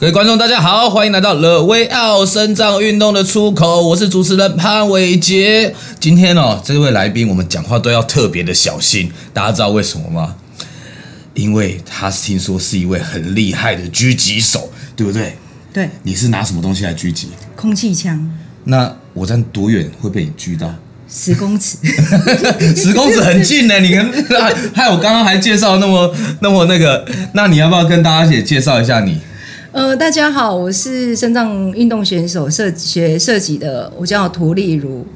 各位观众，大家好，欢迎来到乐威奥身障运动的出口，我是主持人潘伟杰。今天哦，这位来宾我们讲话都要特别的小心，大家知道为什么吗？因为他听说是一位很厉害的狙击手，对不对？对。你是拿什么东西来狙击？空气枪。那我站多远会被你狙到？十公尺。十公尺很近呢，你跟，害我刚刚还介绍那么那么那个，那你要不要跟大家也介绍一下你？呃，大家好，我是身障运动选手，设学设计的，我叫涂丽如。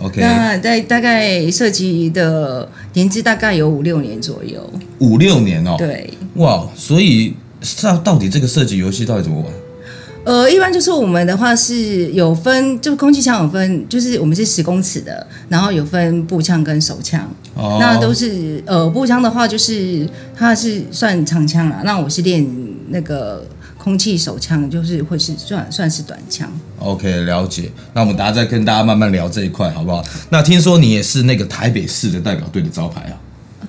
OK，那在大概设计的年资大概有五六年左右。五六年哦。对。哇，所以到到底这个设计游戏到底怎么玩？呃，一般就是我们的话是有分，就是空气枪有分，就是我们是十公尺的，然后有分步枪跟手枪。哦。那都是呃步枪的话，就是它是算长枪啦。那我是练那个。空气手枪就是会是算算是短枪。OK，了解。那我们等下再跟大家慢慢聊这一块，好不好？那听说你也是那个台北市的代表队的招牌啊？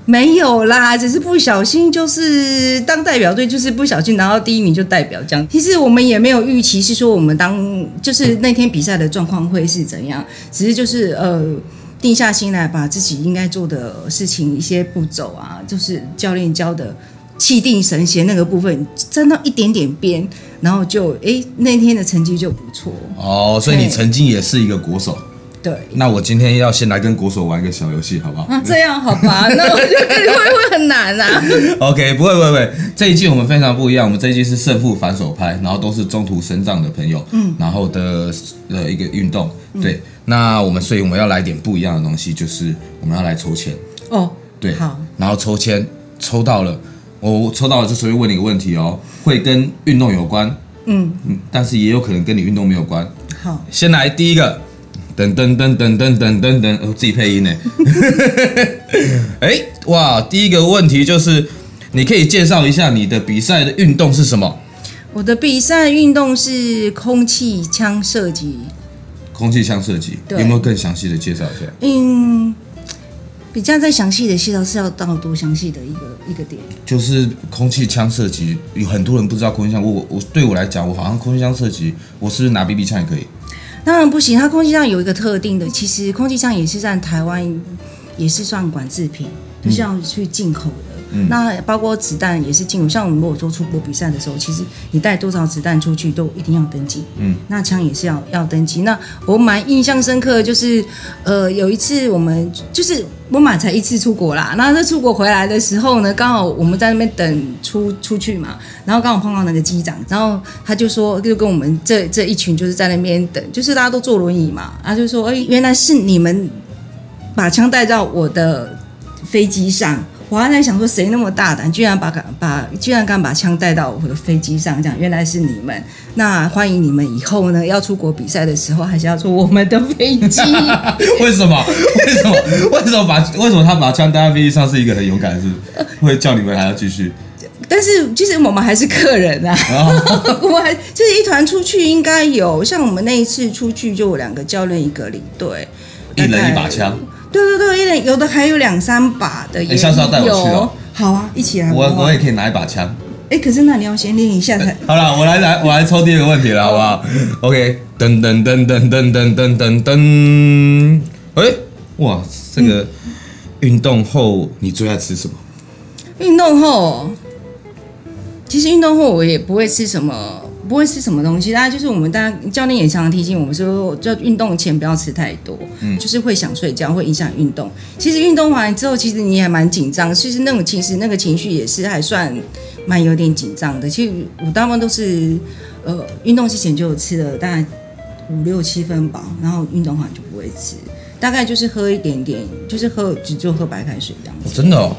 没有啦，只是不小心，就是当代表队，就是不小心拿到第一名就代表这样。其实我们也没有预期是说我们当就是那天比赛的状况会是怎样，只是就是呃定下心来把自己应该做的事情一些步骤啊，就是教练教的。气定神闲那个部分沾到一点点边，然后就哎那天的成绩就不错哦。所以你曾经也是一个国手。对。那我今天要先来跟国手玩一个小游戏，好不好？啊，这样好吧？那我觉得会不会很难啊？OK，不会不会不会。这一季我们非常不一样，我们这一季是胜负反手拍，然后都是中途身障的朋友，嗯，然后的呃一个运动。对。嗯、那我们所以我们要来点不一样的东西，就是我们要来抽签。哦。对。好。然后抽签抽到了。我抽到了，就随便问你一个问题哦，会跟运动有关，嗯嗯，但是也有可能跟你运动没有关。好，先来第一个，噔噔噔噔噔噔噔噔，我自己配音呢。哎，哇，第一个问题就是，你可以介绍一下你的比赛的运动是什么？我的比赛运动是空气枪射击。空气枪射击，有没有更详细的介绍一下？嗯。比较再详细的介绍是要到多详细的一个一个点？就是空气枪射击，有很多人不知道空气枪。我我我对我来讲，我好像空气枪射击，我是不是拿 BB 枪也可以？当然不行，它空气枪有一个特定的，其实空气枪也是在台湾也是算管制品，就是要去进口的。嗯、那包括子弹也是进入，像我们如果说出国比赛的时候，其实你带多少子弹出去都一定要登记。嗯，那枪也是要要登记。那我蛮印象深刻的就是，呃，有一次我们就是我马才一次出国啦，那这出国回来的时候呢，刚好我们在那边等出出去嘛，然后刚好碰到那个机长，然后他就说就跟我们这这一群就是在那边等，就是大家都坐轮椅嘛，他就说，哎，原来是你们把枪带到我的飞机上。我还在想说，谁那么大胆，居然把把居然敢把枪带到我的飞机上？这样原来是你们。那欢迎你们以后呢，要出国比赛的时候，还是要坐我们的飞机？为什么？为什么？为什么把为什么他把枪带到飞机上是一个很勇敢的事？会叫你们还要继续？但是其实我们还是客人啊，我们还就是一团出去，应该有像我们那一次出去就有两个教练一个领队，一人一把枪。对对对，一点有的还有两三把的。你下次要带我去哦。好啊，一起来。我我也可以拿一把枪。哎，可是那你要先练一下才。好了，我来来，我来抽第二个问题了，好不好？OK，噔噔噔噔噔噔噔噔噔。哎，哇，这个运动后你最爱吃什么？运动后，其实运动后我也不会吃什么。不会吃什么东西，大家就是我们大家教练也常常提醒我们说，就运动前不要吃太多，嗯，就是会想睡觉，会影响运动。其实运动完之后，其实你还蛮紧张，其实那种其实那个情绪也是还算蛮有点紧张的。其实我大部分都是呃运动之前就有吃了大概五六七分饱，然后运动完就不会吃，大概就是喝一点点，就是喝只就喝白开水这样子。哦，真的哦。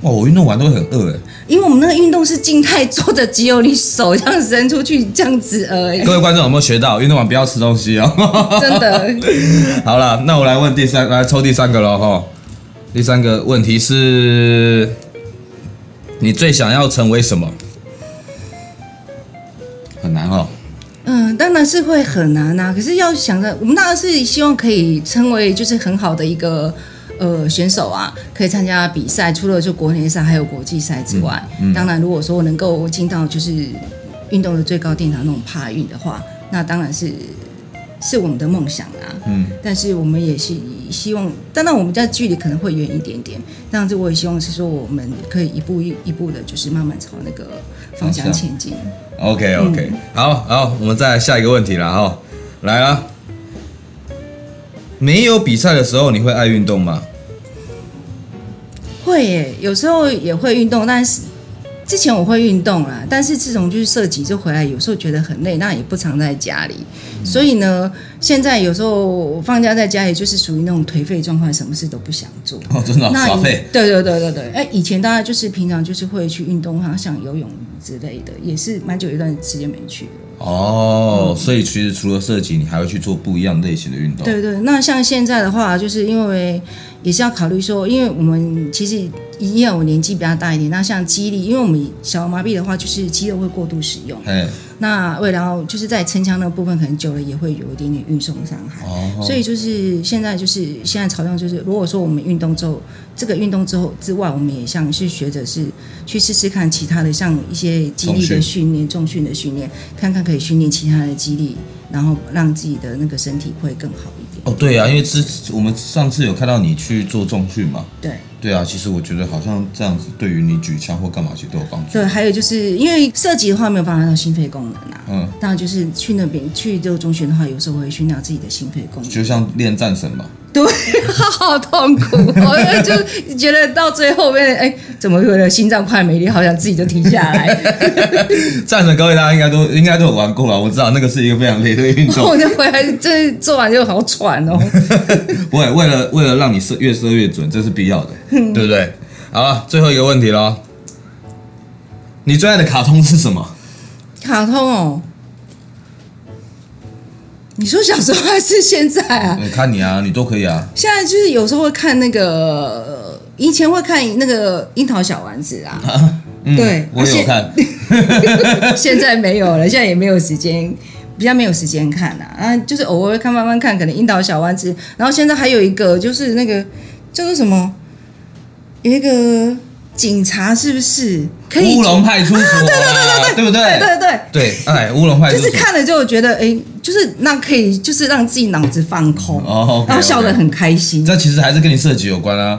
对，哇，我运动完都会很饿哎，因为我们那个运动是静态做的，只有你手这样伸出去这样子而已。各位观众有没有学到？运动完不要吃东西哦。真的。好了，那我来问第三，来抽第三个了哈。第三个问题是，你最想要成为什么？很难哦。嗯，当然是会很难啊。可是要想着，我们当然是希望可以成为就是很好的一个。呃，选手啊，可以参加比赛，除了就国内赛还有国际赛之外，嗯嗯、当然如果说能够进到就是运动的最高殿堂那种帕运的话，那当然是是我们的梦想啊。嗯，但是我们也是希望，当然我们家距离可能会远一点点，但是我也希望是说我们可以一步一一步的，就是慢慢朝那个方向前进。OK OK，、嗯、好好，我们再来下一个问题了哈，来了，没有比赛的时候，你会爱运动吗？会耶，有时候也会运动，但是之前我会运动啦，但是自从就是射击就回来，有时候觉得很累，那也不常在家里，嗯、所以呢，现在有时候放假在家里就是属于那种颓废状况，什么事都不想做。哦，真的、哦，耍废。对对对对对，哎，以前大家就是平常就是会去运动，好像像游泳之类的，也是蛮久一段时间没去了。哦，嗯、所以其实除了射击，你还会去做不一样类型的运动。对对，那像现在的话，就是因为。也是要考虑说，因为我们其实因为我年纪比较大一点，那像肌力，因为我们小儿麻痹的话，就是肌肉会过度使用。嗯。那为了就是在撑枪那个部分，可能久了也会有一点点运送伤害。哦。所以就是现在就是现在朝向就是，如果说我们运动之后，这个运动之后之外，我们也像是学着是去试试看其他的，像一些肌力的训练、重训的训练，看看可以训练其他的肌力，然后让自己的那个身体会更好。哦，对啊，因为之我们上次有看到你去做重训嘛，对，对啊，其实我觉得好像这样子对于你举枪或干嘛其实都有帮助。对，还有就是因为射击的话没有办法到心肺功能啊，嗯，当然就是去那边去做中学的话，有时候会训练自己的心肺功能，就像练战神嘛。对，好痛苦，我就觉得到最后面，哎，怎么觉得心脏快没力，好像自己就停下来。战神各位大家应该都应该都有玩过了，我知道那个是一个非常累的运动。我就回来，这做完就好喘哦。不会，为了为了让你射越射越准，这是必要的，对不对？好了，最后一个问题喽，你最爱的卡通是什么？卡通哦。你说小时候还是现在啊？我 看你啊，你都可以啊。现在就是有时候会看那个，以前会看那个樱桃小丸子啊。啊嗯、对，我有看。现在没有了，现在也没有时间，比较没有时间看啊。啊，就是偶尔会看，慢慢看，可能樱桃小丸子。然后现在还有一个，就是那个叫做什么，有一个。警察是不是可以？乌龙派出所，啊，对对对对对，对不对？对对对对，哎，乌龙派出所，就是看了就觉得，哎，就是那可以，就是让自己脑子放空，哦，然后笑得很开心。这其实还是跟你射击有关啊，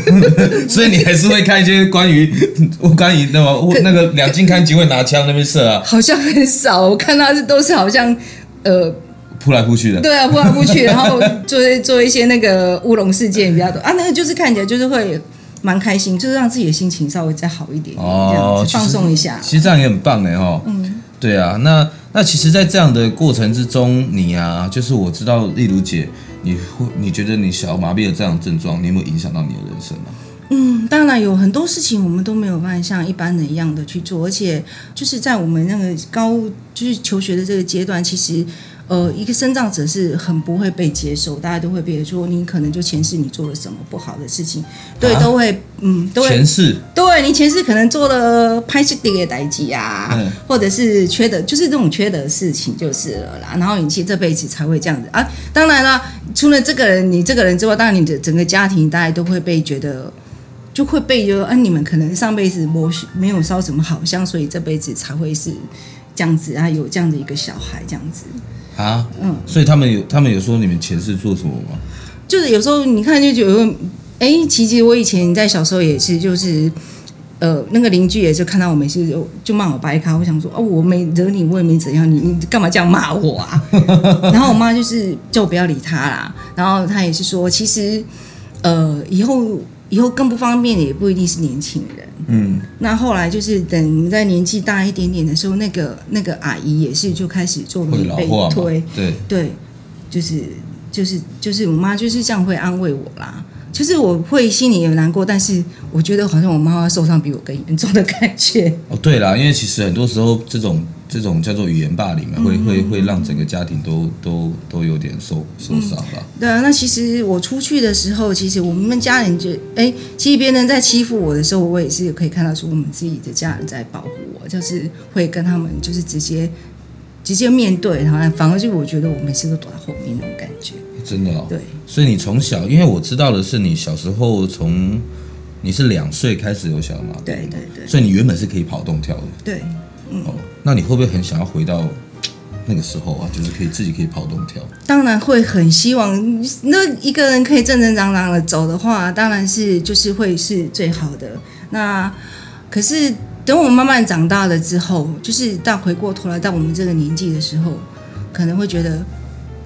所以你还是会看一些关于 关于那么那个两金看机会拿枪那边射啊，好像很少，我看他是都是好像呃扑来扑去的，对啊，扑来扑去，然后 做做一些那个乌龙事件比较多啊，那个就是看起来就是会。蛮开心，就是让自己的心情稍微再好一点，哦，这样放松一下。其实这样也很棒哎哈。嗯，对啊，那那其实，在这样的过程之中，你啊，就是我知道，例如姐，你会你觉得你小儿麻痹的这样的症状，你有没有影响到你的人生呢？嗯，当然有很多事情我们都没有办法像一般人一样的去做，而且就是在我们那个高就是求学的这个阶段，其实。呃，一个生障者是很不会被接受，大家都会觉得说你可能就前世你做了什么不好的事情，对，啊、都会，嗯，都会前世，对你前世可能做了拍戏的代际啊，嗯、或者是缺德，就是这种缺德的事情就是了啦。然后你其实这辈子才会这样子啊。当然了，除了这个人，你这个人之外，当然你的整个家庭大家都会被觉得，就会被就啊，你们可能上辈子没没有烧什么好香，所以这辈子才会是这样子啊，有这样的一个小孩这样子。啊，嗯，所以他们有，他们有说你们前世做什么吗？就是有时候你看就觉得，哎，其实我以前在小时候也是，就是，呃，那个邻居也是看到我没事就就骂我白咖，我想说，哦，我没惹你，我也没怎样，你你干嘛这样骂我啊？然后我妈就是叫我不要理他啦，然后她也是说，其实，呃，以后。以后更不方便的也不一定是年轻人。嗯，那后来就是等在年纪大一点点的时候，那个那个阿姨也是就开始做被推，对对，就是就是就是我妈就是这样会安慰我啦。就是我会心里有难过，但是我觉得好像我妈妈受伤比我更严重的感觉。哦，对啦，因为其实很多时候这种这种叫做语言霸凌嘛，会会会让整个家庭都都都有点受受伤吧。对啊，那其实我出去的时候，其实我们家人就哎，其实别人在欺负我的时候，我也是可以看到说我们自己的家人在保护我，就是会跟他们就是直接直接面对，然后反而就我觉得我每次都躲在后面那种感觉。真的哦，对，所以你从小，因为我知道的是你小时候从你是两岁开始有小儿麻痹？对对对。所以你原本是可以跑动跳的。对，嗯。哦，那你会不会很想要回到 那个时候啊？就是可以自己可以跑动跳？当然会很希望，那一个人可以正正常常的走的话，当然是就是会是最好的。那可是等我们慢慢长大了之后，就是到回过头来到我们这个年纪的时候，可能会觉得。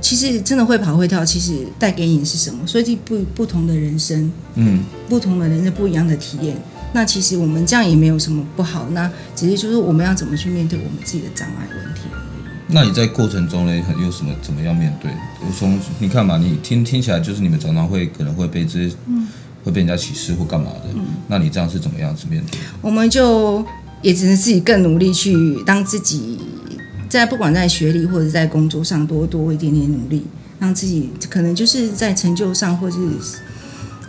其实真的会跑会跳，其实带给你的是什么？所以不不同的人生，嗯，不同的人生不一样的体验。那其实我们这样也没有什么不好，那只是就是我们要怎么去面对我们自己的障碍问题而已。那你在过程中呢，有什么怎么样面对？我从你看嘛，你听听起来就是你们常常会可能会被这些，嗯，会被人家歧视或干嘛的。嗯，那你这样是怎么样子面对？我们就也只能自己更努力去当自己。在不管在学历或者在工作上多多一点点努力，让自己可能就是在成就上或是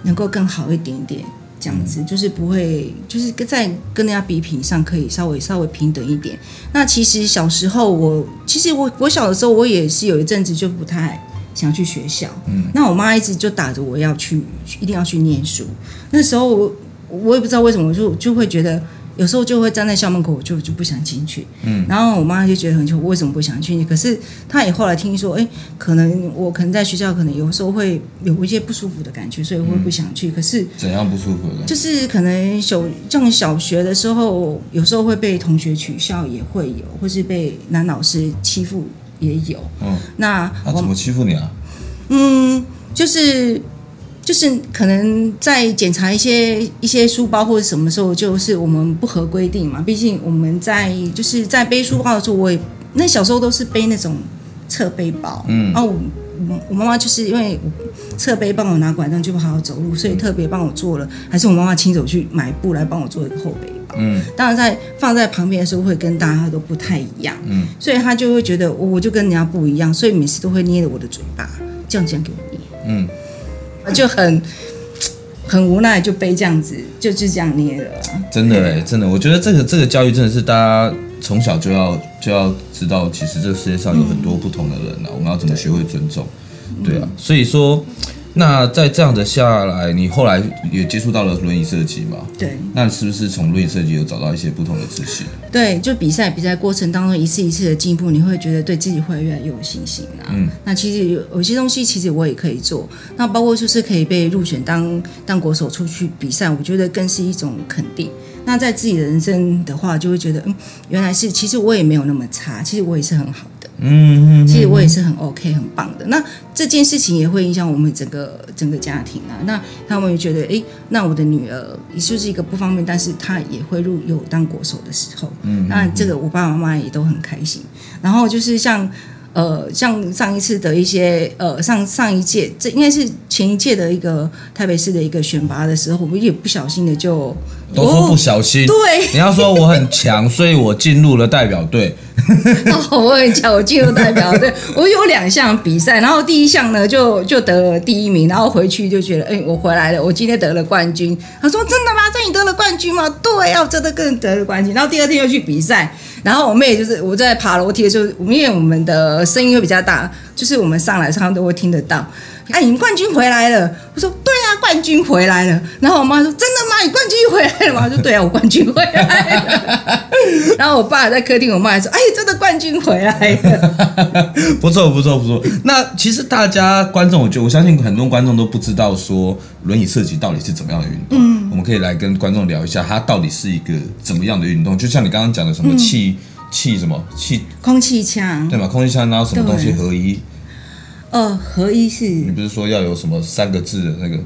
能够更好一点点，这样子就是不会就是在跟人家比拼上可以稍微稍微平等一点。那其实小时候我其实我我小的时候我也是有一阵子就不太想去学校，嗯，那我妈一直就打着我要去一定要去念书。那时候我我也不知道为什么，我就就会觉得。有时候就会站在校门口，我就就不想进去。嗯，然后我妈就觉得很奇怪，为什么不想进去？可是她也后来听说，哎，可能我可能在学校，可能有时候会有一些不舒服的感觉，所以我会不想去。可是怎样不舒服的？就是可能小像小学的时候，有时候会被同学取笑，也会有，或是被男老师欺负也有。嗯，那他怎么欺负你啊？嗯，就是。就是可能在检查一些一些书包或者什么时候，就是我们不合规定嘛。毕竟我们在就是在背书包的时候，我也那小时候都是背那种侧背包，嗯，然后我我妈妈就是因为侧背帮我拿拐杖就不好好走路，所以特别帮我做了，还是我妈妈亲手去买布来帮我做一个后背包。嗯，当然在放在旁边的时候会跟大家都不太一样，嗯，所以他就会觉得我我就跟人家不一样，所以每次都会捏着我的嘴巴这样这样给我捏，嗯。就很很无奈，就被这样子，就就这样捏了。真的哎，真的，我觉得这个这个教育真的是大家从小就要就要知道，其实这个世界上有很多不同的人啊，我们要怎么学会尊重？对啊，所以说。那在这样的下来，你后来也接触到了轮椅设计嘛？对。那是不是从轮椅设计有找到一些不同的自信？对，就比赛比赛过程当中一次一次的进步，你会觉得对自己会越来越有信心啊。嗯。那其实有有些东西，其实我也可以做。那包括就是可以被入选当当国手出去比赛，我觉得更是一种肯定。那在自己的人生的话，就会觉得嗯，原来是其实我也没有那么差，其实我也是很好的。嗯，其实我也是很 OK 很棒的。那这件事情也会影响我们整个整个家庭啊。那他们也觉得，哎，那我的女儿也就是一个不方便，但是她也会入有当国手的时候。嗯，那这个我爸爸妈妈也都很开心。然后就是像。呃，像上一次的一些呃，上上一届，这应该是前一届的一个台北市的一个选拔的时候，我们也不小心的就都说不小心，对，你要说我很强，所以我进入了代表队。哦，我很强，我进入代表队，我有两项比赛，然后第一项呢就就得了第一名，然后回去就觉得，哎，我回来了，我今天得了冠军。他说：“真的吗？这你得了冠军吗？”对，要真的更得了冠军。然后第二天又去比赛。然后我妹就是我在爬楼梯的时候，因为我们的声音会比较大，就是我们上来他们都会听得到。哎，你们冠军回来了！我说对啊，冠军回来了。然后我妈说真的吗？你冠军回来了吗？我说对啊，我冠军回来了。然后我爸在客厅，我妈还说哎，真的冠军回来了。不错不错不错。那其实大家观众，我觉得我相信很多观众都不知道说轮椅设计到底是怎么样的运动。嗯，我们可以来跟观众聊一下，它到底是一个怎么样的运动？就像你刚刚讲的什么气气、嗯、什么气空气枪对吗？空气枪然后什么东西合一？呃，合一是？你不是说要有什么三个字的那个？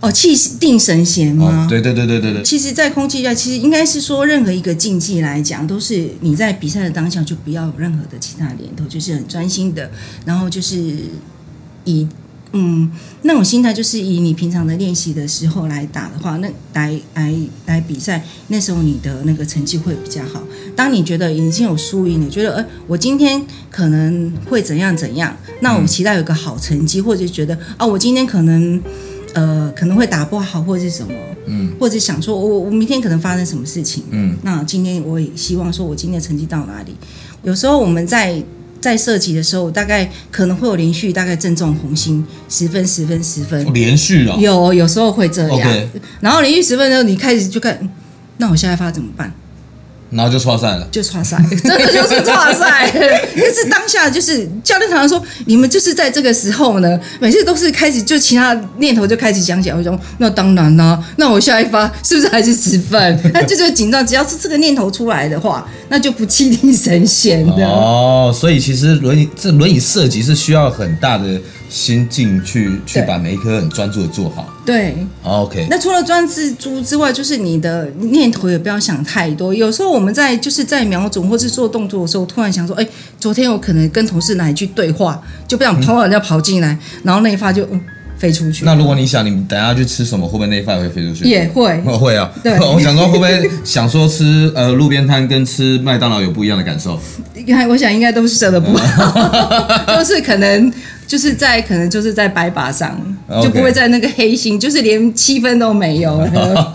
哦，气定神闲吗？哦，对对对对对对。其实，在空气下，其实应该是说，任何一个竞技来讲，都是你在比赛的当下就不要有任何的其他念头，就是很专心的，然后就是以。嗯，那种心态就是以你平常的练习的时候来打的话，那来来来比赛，那时候你的那个成绩会比较好。当你觉得已经有输赢了，觉得呃，我今天可能会怎样怎样，那我期待有个好成绩，或者觉得啊，我今天可能呃可能会打不好，或者是什么，嗯，或者想说我我明天可能发生什么事情，嗯，那今天我也希望说我今天的成绩到哪里？有时候我们在。在射击的时候，大概可能会有连续大概正中红心十分、十分、十分，连续哦，有有时候会这样。然后连续十分的时候，你开始就看，那我现在发怎么办？然后就错赛了，就错赛，真 的就是错赛。但是当下就是教练常常说，你们就是在这个时候呢，每次都是开始就其他念头就开始想起来，我说那当然啦、啊，那我下一发 是不是还是十分？那就是紧张，只要是这个念头出来的话，那就不气定神闲的。哦，所以其实轮椅这轮椅设计是需要很大的。心境去去把每一颗很专注的做好。对，OK。那除了专注之外，就是你的念头也不要想太多。有时候我们在就是在瞄准或是做动作的时候，突然想说，哎，昨天我可能跟同事哪一句对话，就不想跑人家跑进来，嗯、然后那一发就。嗯飞出去。那如果你想，你等下去吃什么，会不会那一块也会飞出去？也会，会啊。对，我想说，会不会想说吃呃路边摊跟吃麦当劳有不一样的感受？应该，我想应该都是真的不好，都是可能就是在可能就是在白靶上，Okay. 就不会在那个黑心，就是连七分都没有。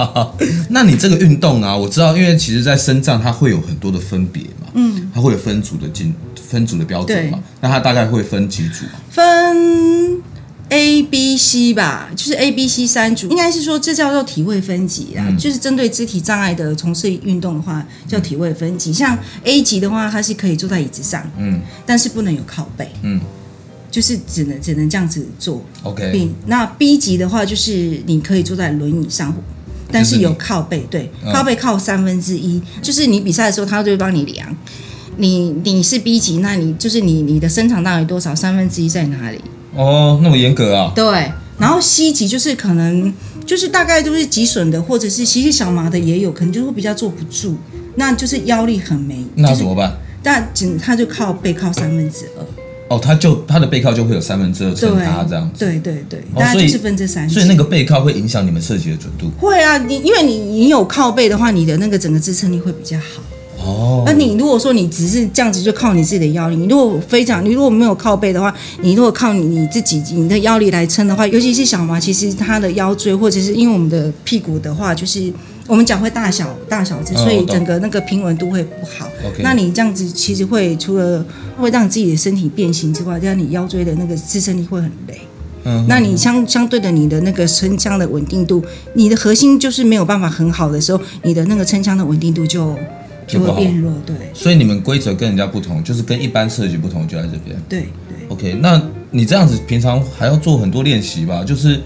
那你这个运动啊，我知道，因为其实，在身障它会有很多的分别嘛，嗯，它会有分组的进分组的标准嘛，那它大概会分几组？分。A、B、C 吧，就是 A、B、C 三组，应该是说这叫做体位分级啊，嗯、就是针对肢体障碍的从事运动的话，叫体位分级。嗯、像 A 级的话，它是可以坐在椅子上，嗯，但是不能有靠背，嗯，就是只能只能这样子做。OK。那 B 级的话，就是你可以坐在轮椅上，但是有靠背，对，嗯、靠背靠三分之一，就是你比赛的时候，他就会帮你量。你你是 B 级，那你就是你你的身长大概多少？三分之一在哪里？哦，那么严格啊？对，然后 C 级就是可能就是大概都是脊损的，或者是其实小麻的也有可能就会比较坐不住，那就是腰力很没。那怎么办？但仅他就靠背靠三分之二。哦，他就他的背靠就会有三分之二撑他这样子。对对对，大概就是分之三。所以那个背靠会影响你们设计的准度。会啊，你因为你你有靠背的话，你的那个整个支撑力会比较好。哦，那你如果说你只是这样子，就靠你自己的腰力。你如果非常，你如果没有靠背的话，你如果靠你你自己你的腰力来撑的话，尤其是小麻，其实他的腰椎或者是因为我们的屁股的话，就是我们脚会大小大小只，所以整个那个平稳度会不好。哦、那你这样子其实会除了会让自己的身体变形之外，这样你腰椎的那个支撑力会很累。嗯，那你相相对的你的那个撑枪的稳定度，你的核心就是没有办法很好的时候，你的那个撑枪的稳定度就。就会变弱，对。所以你们规则跟人家不同，就是跟一般设计不同，就在这边。对对。OK，那你这样子平常还要做很多练习吧？就是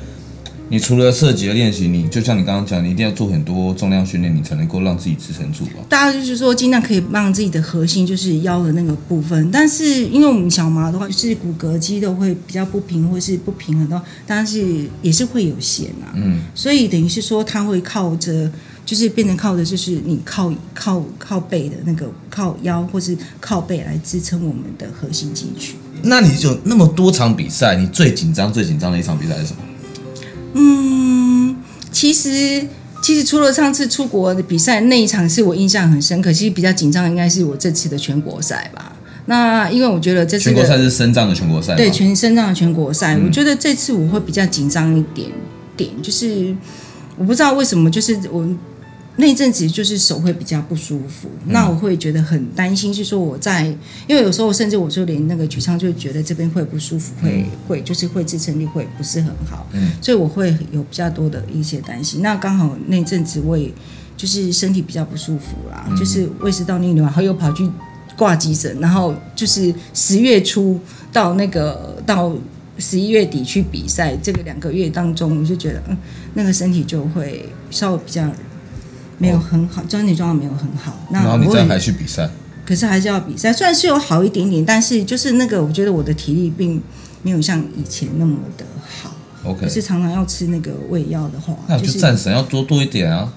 你除了射击的练习，你就像你刚刚讲，你一定要做很多重量训练，你才能够让自己支撑住吧？大家就是说，尽量可以让自己的核心就是腰的那个部分，但是因为我们小麻的话，就是骨骼肌肉会比较不平或是不平衡的话，但是也是会有限啊。嗯。所以等于是说，它会靠着。就是变成靠的，就是你靠靠靠背的那个靠腰，或是靠背来支撑我们的核心肌群。那你就那么多场比赛，你最紧张、最紧张的一场比赛是什么？嗯，其实其实除了上次出国的比赛那一场是我印象很深刻，其实比较紧张应该是我这次的全国赛吧。那因为我觉得这次全国赛是深藏的全国赛，对，全深藏的全国赛，嗯、我觉得这次我会比较紧张一点点，就是我不知道为什么，就是我。那阵子就是手会比较不舒服，嗯、那我会觉得很担心，是说我在，因为有时候甚至我就连那个举枪就觉得这边会不舒服，会、嗯、会就是会支撑力会不是很好，嗯，所以我会有比较多的一些担心。那刚好那阵子我也就是身体比较不舒服啦，嗯、就是胃食道逆流，然后又跑去挂急诊，然后就是十月初到那个到十一月底去比赛，这个两个月当中，我就觉得嗯，那个身体就会稍微比较。没有很好，身体状况没有很好。那然后你这样还去比赛？可是还是要比赛，虽然是有好一点点，但是就是那个，我觉得我的体力并没有像以前那么的好。OK，可是常常要吃那个胃药的话，那就战神要多多一点啊。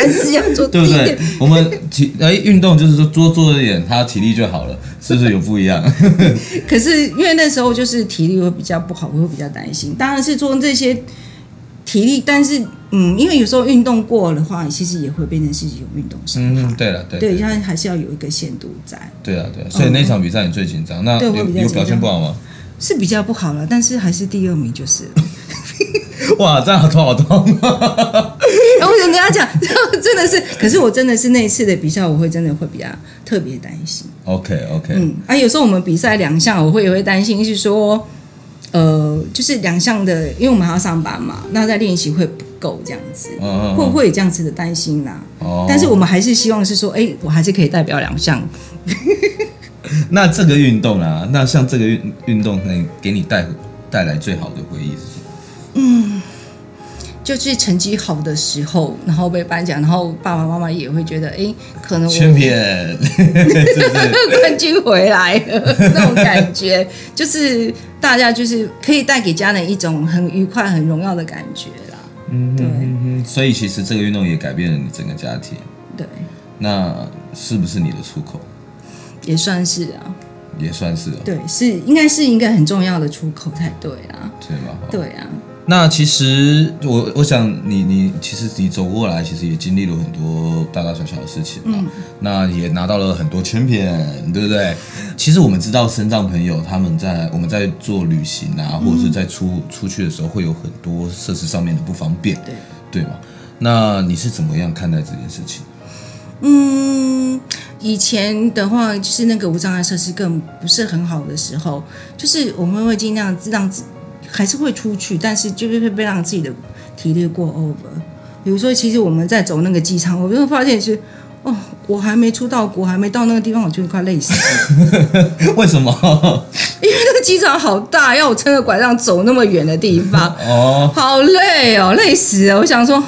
还是要做 对不对？我们体哎运动就是说多做一点，他体力就好了，是不是有不一样？可是因为那时候就是体力会比较不好，我会比较担心。当然是做这些。体力，但是嗯，因为有时候运动过的话，其实也会变成是有运动伤害。嗯，对了，对，对，对，它还是要有一个限度在。对啊，对啊，所以那场比赛你最紧张，嗯、那有有表现不好吗？是比较不好了，但是还是第二名就是。哇，这样好痛好痛！然 后我跟他讲，真的是，可是我真的是那一次的比赛，我会真的会比较特别担心。OK OK，嗯，啊，有时候我们比赛两项，我会也会担心，是说，呃，就是两项的，因为我们还要上班嘛，那在练习会不够这样子，哦、会不会有这样子的担心呢、啊？哦，但是我们还是希望是说，哎，我还是可以代表两项。那这个运动啊，那像这个运运动能给你带带来最好的回忆是什么？嗯，就是成绩好的时候，然后被颁奖，然后爸爸妈妈也会觉得，哎，可能我全篇 冠军回来了那种感觉，就是大家就是可以带给家人一种很愉快、很荣耀的感觉啦。嗯，对。所以其实这个运动也改变了你整个家庭。对。那是不是你的出口？也算是啊，也算是啊。对，是应该是一个很重要的出口才对啊。对吗？对啊。那其实我我想你你其实你走过来，其实也经历了很多大大小小的事情嘛。嗯。那也拿到了很多 champion，对不对？其实我们知道身障朋友他们在我们在做旅行啊，或者是在出出去的时候，会有很多设施上面的不方便，对对吗？那你是怎么样看待这件事情？嗯。以前的话，就是那个无障碍设施更不是很好的时候，就是我们会尽量让自还是会出去，但是就是会被让自己的体力过 over。比如说，其实我们在走那个机场，我就会发现是哦，我还没出到国，还没到那个地方，我就快累死了。为什么？因为那个机场好大，要我撑着拐杖走那么远的地方，哦，好累哦，累死了。我想说。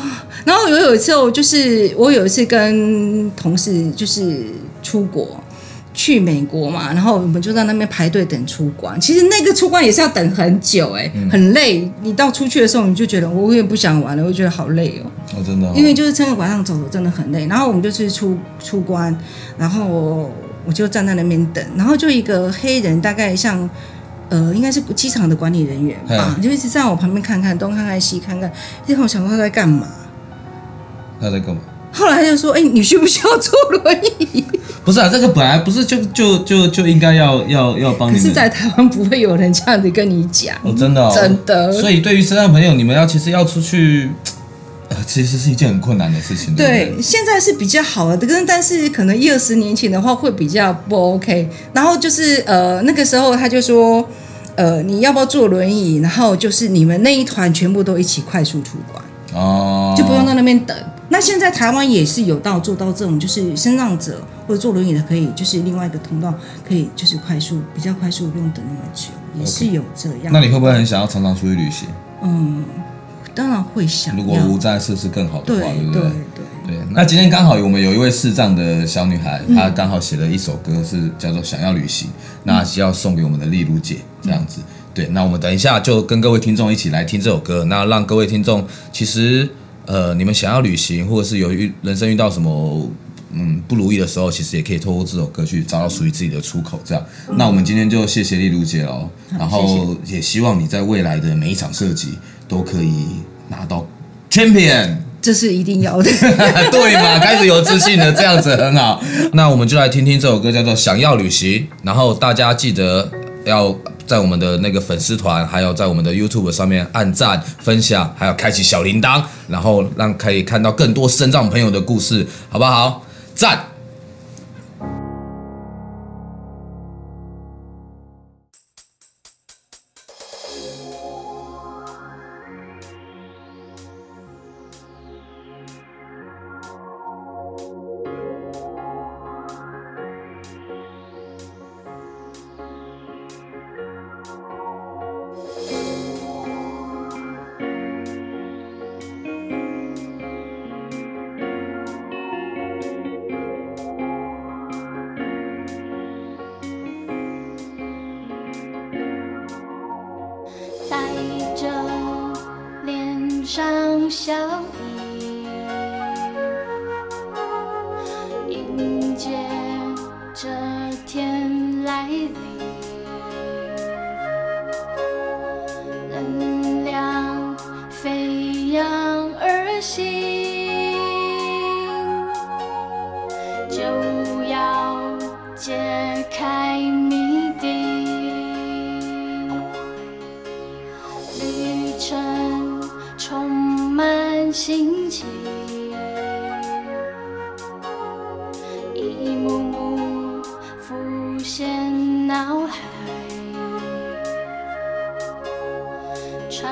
然后我有一次，我就是我有一次跟同事就是出国去美国嘛，然后我们就在那边排队等出关。其实那个出关也是要等很久，哎，很累。你到出去的时候，你就觉得我也不想玩了，我觉得好累哦。哦，真的哦。因为就是撑个拐杖走，真的很累。然后我们就去出出关，然后我我就站在那边等，然后就一个黑人，大概像呃，应该是机场的管理人员吧，就一直在我旁边看看东看看西看看，然后我想说他在干嘛。他在干嘛？后来他就说：“哎、欸，你需不需要坐轮椅？” 不是啊，这个本来不是就就就就应该要要要帮你。可是，在台湾不会有人这样子跟你讲。哦，真的、哦，真的。所以，对于身障朋友，你们要其实要出去，呃，其实是一件很困难的事情。对，对，现在是比较好的，但但是可能一二十年前的话会比较不 OK。然后就是呃，那个时候他就说：“呃，你要不要坐轮椅？”然后就是你们那一团全部都一起快速出关哦，就不用在那边等。那现在台湾也是有到做到这种，就是身障者或者坐轮椅的可以，就是另外一个通道可以，就是快速比较快速，不用等那么久，也是有这样。Okay. 那你会不会很想要常常出去旅行？嗯，当然会想。如果无障碍设施更好的话，对，对不对？对。那今天刚好我们有一位视障的小女孩，嗯、她刚好写了一首歌，是叫做《想要旅行》，那是要送给我们的丽如姐这样子。嗯、对，那我们等一下就跟各位听众一起来听这首歌，那让各位听众其实。呃，你们想要旅行，或者是有遇人生遇到什么嗯不如意的时候，其实也可以透过这首歌去找到属于自己的出口。这样，嗯、那我们今天就谢谢丽如姐喽，然后也希望你在未来的每一场设计都可以拿到 champion，这是一定要的，对嘛？开始有自信了，这样子很好。那我们就来听听这首歌，叫做《想要旅行》，然后大家记得要。在我们的那个粉丝团，还有在我们的 YouTube 上面按赞、分享，还有开启小铃铛，然后让可以看到更多身障朋友的故事，好不好？赞！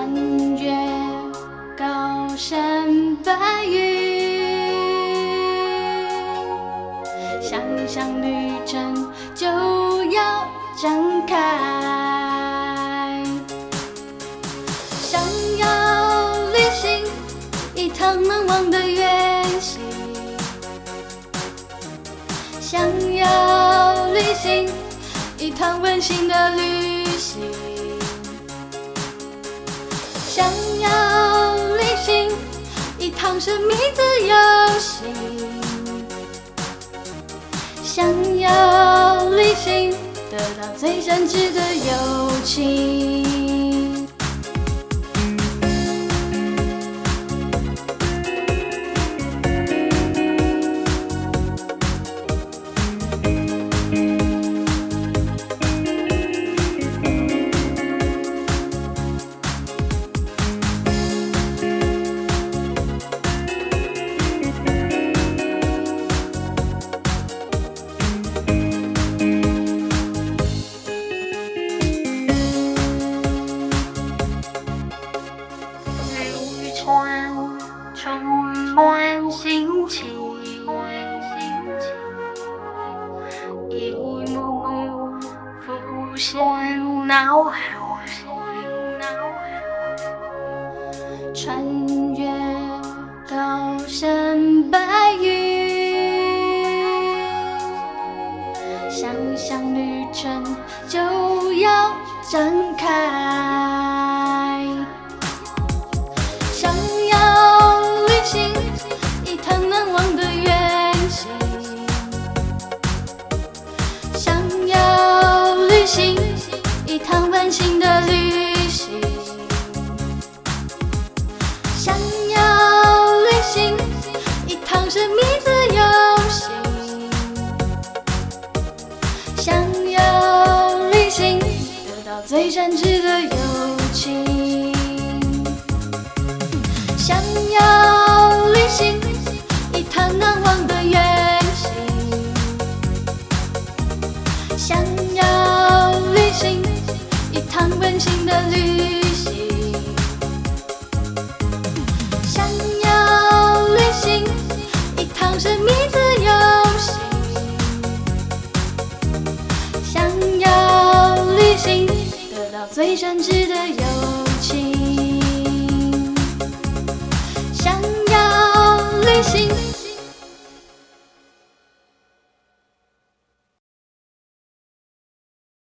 穿越高山白云，想象旅程就要展开。想要旅行一趟难忘的远行，想要旅行一趟温馨的旅行，想要旅行一趟神秘自由行，想要旅行得到最真挚的友情。神秘自游戏想要旅行得到最真挚的友情想要旅行一趟难忘的远行想要旅行一趟温馨的最真挚的友。